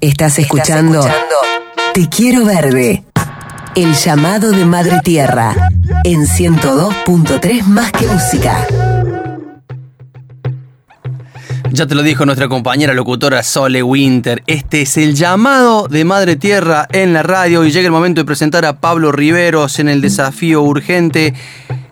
Estás escuchando, Te Quiero Verde. El llamado de Madre Tierra. En 102.3 más que música. Ya te lo dijo nuestra compañera locutora Sole Winter. Este es el llamado de Madre Tierra en la radio y llega el momento de presentar a Pablo Riveros en el desafío urgente.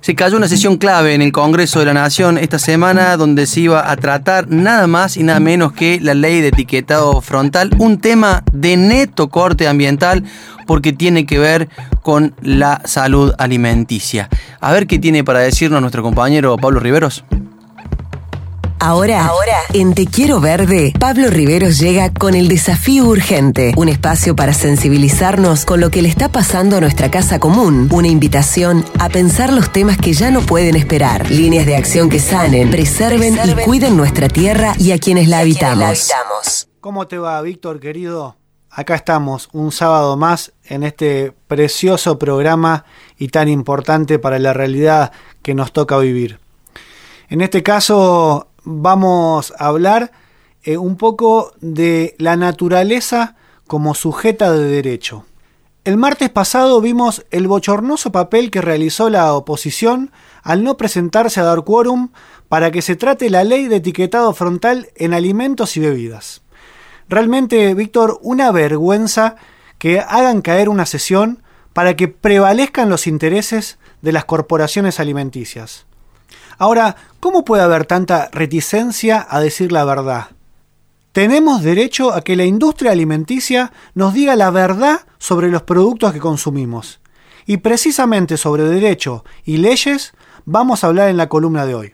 Se cayó una sesión clave en el Congreso de la Nación esta semana donde se iba a tratar nada más y nada menos que la ley de etiquetado frontal, un tema de neto corte ambiental porque tiene que ver con la salud alimenticia. A ver qué tiene para decirnos nuestro compañero Pablo Riveros. Ahora, Ahora, en Te Quiero Verde, Pablo Riveros llega con el desafío urgente, un espacio para sensibilizarnos con lo que le está pasando a nuestra casa común, una invitación a pensar los temas que ya no pueden esperar, líneas de acción que sanen, preserven, y cuiden nuestra tierra y a quienes la habitamos. ¿Cómo te va, Víctor, querido? Acá estamos, un sábado más en este precioso programa y tan importante para la realidad que nos toca vivir. En este caso, vamos a hablar eh, un poco de la naturaleza como sujeta de derecho. El martes pasado vimos el bochornoso papel que realizó la oposición al no presentarse a dar quórum para que se trate la ley de etiquetado frontal en alimentos y bebidas. Realmente, Víctor, una vergüenza que hagan caer una sesión para que prevalezcan los intereses de las corporaciones alimenticias. Ahora, ¿cómo puede haber tanta reticencia a decir la verdad? Tenemos derecho a que la industria alimenticia nos diga la verdad sobre los productos que consumimos. Y precisamente sobre derecho y leyes vamos a hablar en la columna de hoy.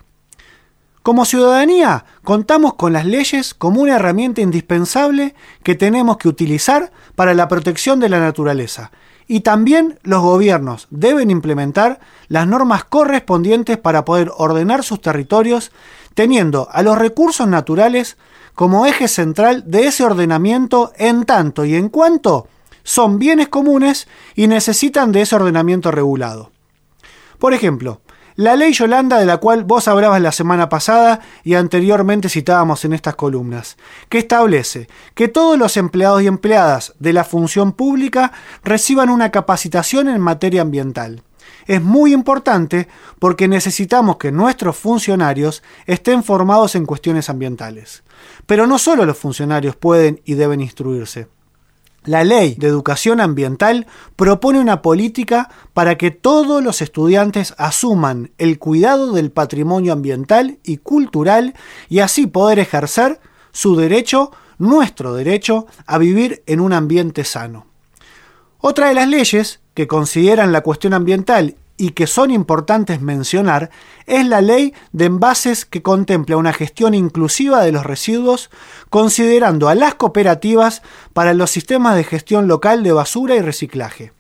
Como ciudadanía, contamos con las leyes como una herramienta indispensable que tenemos que utilizar para la protección de la naturaleza y también los gobiernos deben implementar las normas correspondientes para poder ordenar sus territorios, teniendo a los recursos naturales como eje central de ese ordenamiento en tanto y en cuanto son bienes comunes y necesitan de ese ordenamiento regulado. Por ejemplo, la ley Yolanda de la cual vos hablabas la semana pasada y anteriormente citábamos en estas columnas, que establece que todos los empleados y empleadas de la función pública reciban una capacitación en materia ambiental. Es muy importante porque necesitamos que nuestros funcionarios estén formados en cuestiones ambientales. Pero no solo los funcionarios pueden y deben instruirse. La ley de educación ambiental propone una política para que todos los estudiantes asuman el cuidado del patrimonio ambiental y cultural y así poder ejercer su derecho, nuestro derecho, a vivir en un ambiente sano. Otra de las leyes que consideran la cuestión ambiental y que son importantes mencionar es la ley de envases que contempla una gestión inclusiva de los residuos, considerando a las cooperativas para los sistemas de gestión local de basura y reciclaje.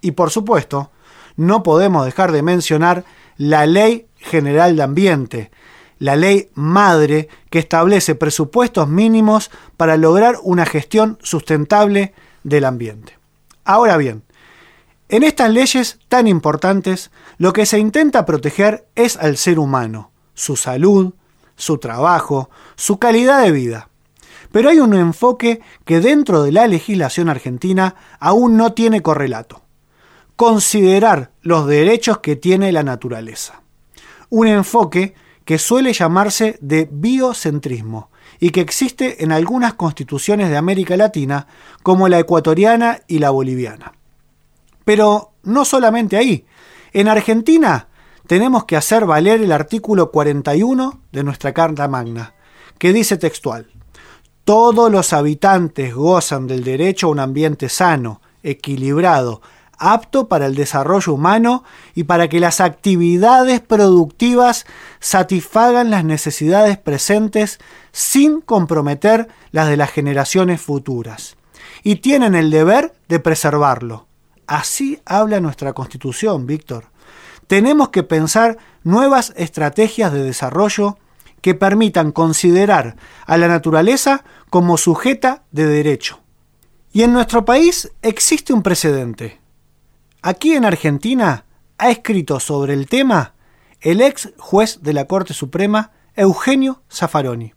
Y por supuesto, no podemos dejar de mencionar la Ley General de Ambiente, la ley madre que establece presupuestos mínimos para lograr una gestión sustentable del ambiente. Ahora bien, en estas leyes tan importantes, lo que se intenta proteger es al ser humano, su salud, su trabajo, su calidad de vida. Pero hay un enfoque que dentro de la legislación argentina aún no tiene correlato. Considerar los derechos que tiene la naturaleza. Un enfoque que suele llamarse de biocentrismo y que existe en algunas constituciones de América Latina como la ecuatoriana y la boliviana. Pero no solamente ahí. En Argentina tenemos que hacer valer el artículo 41 de nuestra Carta Magna, que dice textual, todos los habitantes gozan del derecho a un ambiente sano, equilibrado, apto para el desarrollo humano y para que las actividades productivas satisfagan las necesidades presentes sin comprometer las de las generaciones futuras. Y tienen el deber de preservarlo. Así habla nuestra constitución, Víctor. Tenemos que pensar nuevas estrategias de desarrollo que permitan considerar a la naturaleza como sujeta de derecho. Y en nuestro país existe un precedente. Aquí en Argentina ha escrito sobre el tema el ex juez de la Corte Suprema, Eugenio Zaffaroni.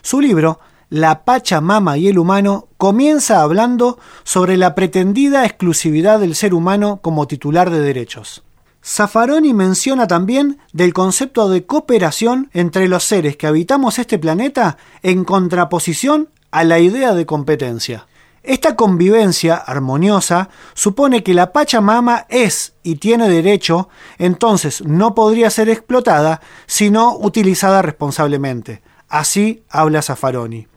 Su libro, La Pachamama y el Humano, comienza hablando sobre la pretendida exclusividad del ser humano como titular de derechos. Zaffaroni menciona también del concepto de cooperación entre los seres que habitamos este planeta en contraposición a la idea de competencia. Esta convivencia armoniosa supone que la Pachamama es y tiene derecho, entonces no podría ser explotada sino utilizada responsablemente. Así habla Zaffaroni.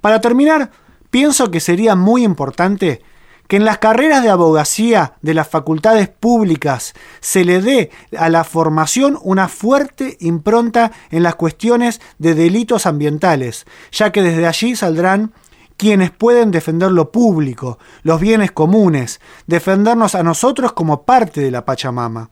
Para terminar, pienso que sería muy importante que en las carreras de abogacía de las facultades públicas se le dé a la formación una fuerte impronta en las cuestiones de delitos ambientales, ya que desde allí saldrán quienes pueden defender lo público, los bienes comunes, defendernos a nosotros como parte de la Pachamama.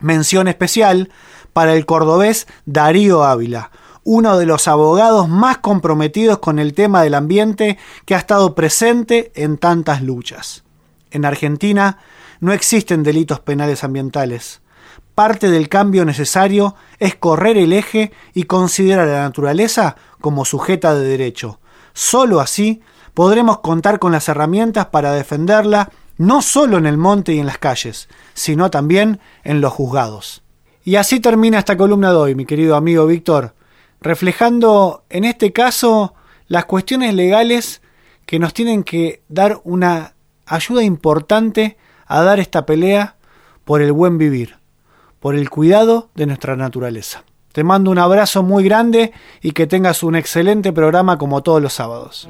Mención especial para el cordobés Darío Ávila, uno de los abogados más comprometidos con el tema del ambiente que ha estado presente en tantas luchas. En Argentina no existen delitos penales ambientales. Parte del cambio necesario es correr el eje y considerar a la naturaleza como sujeta de derecho, Solo así podremos contar con las herramientas para defenderla no solo en el monte y en las calles, sino también en los juzgados. Y así termina esta columna de hoy, mi querido amigo Víctor, reflejando en este caso las cuestiones legales que nos tienen que dar una ayuda importante a dar esta pelea por el buen vivir, por el cuidado de nuestra naturaleza. Te mando un abrazo muy grande y que tengas un excelente programa como todos los sábados.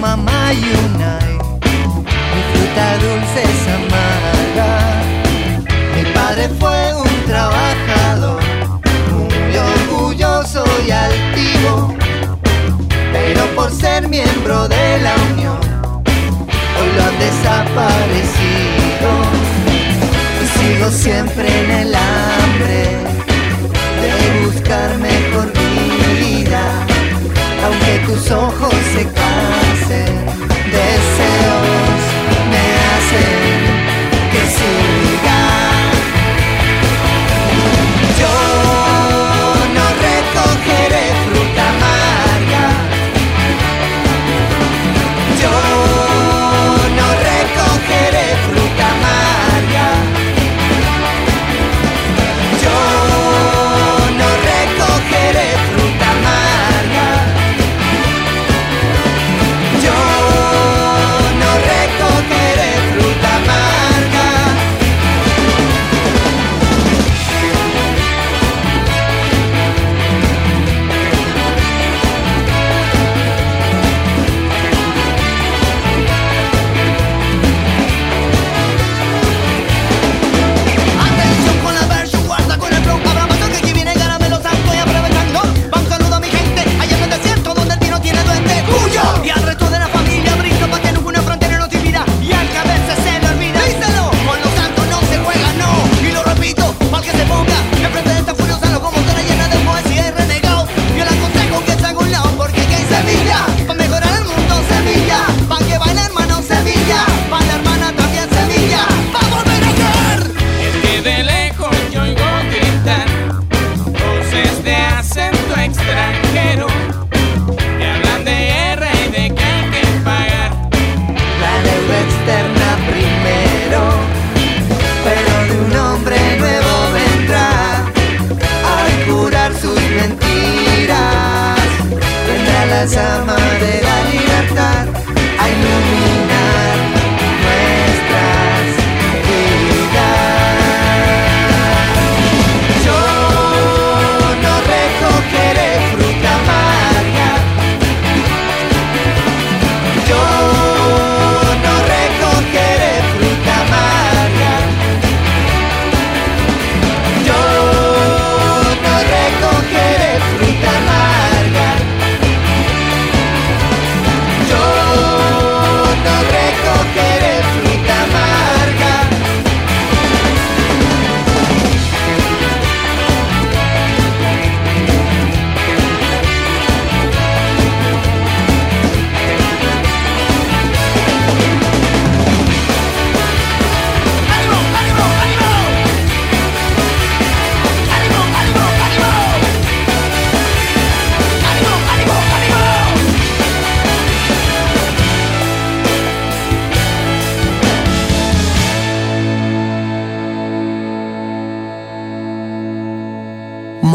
Mamá Yunai, mi fruta dulce es amarga. Mi padre fue un trabajador, muy orgulloso y altivo, pero por ser miembro de la Unión, hoy lo han desaparecido. Y sigo siempre en el de buscar mejor vida, aunque tus ojos se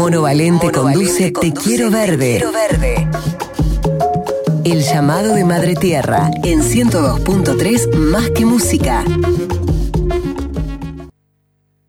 Mono Valente conduce Te Quiero Verde. El llamado de Madre Tierra en 102.3 Más que Música.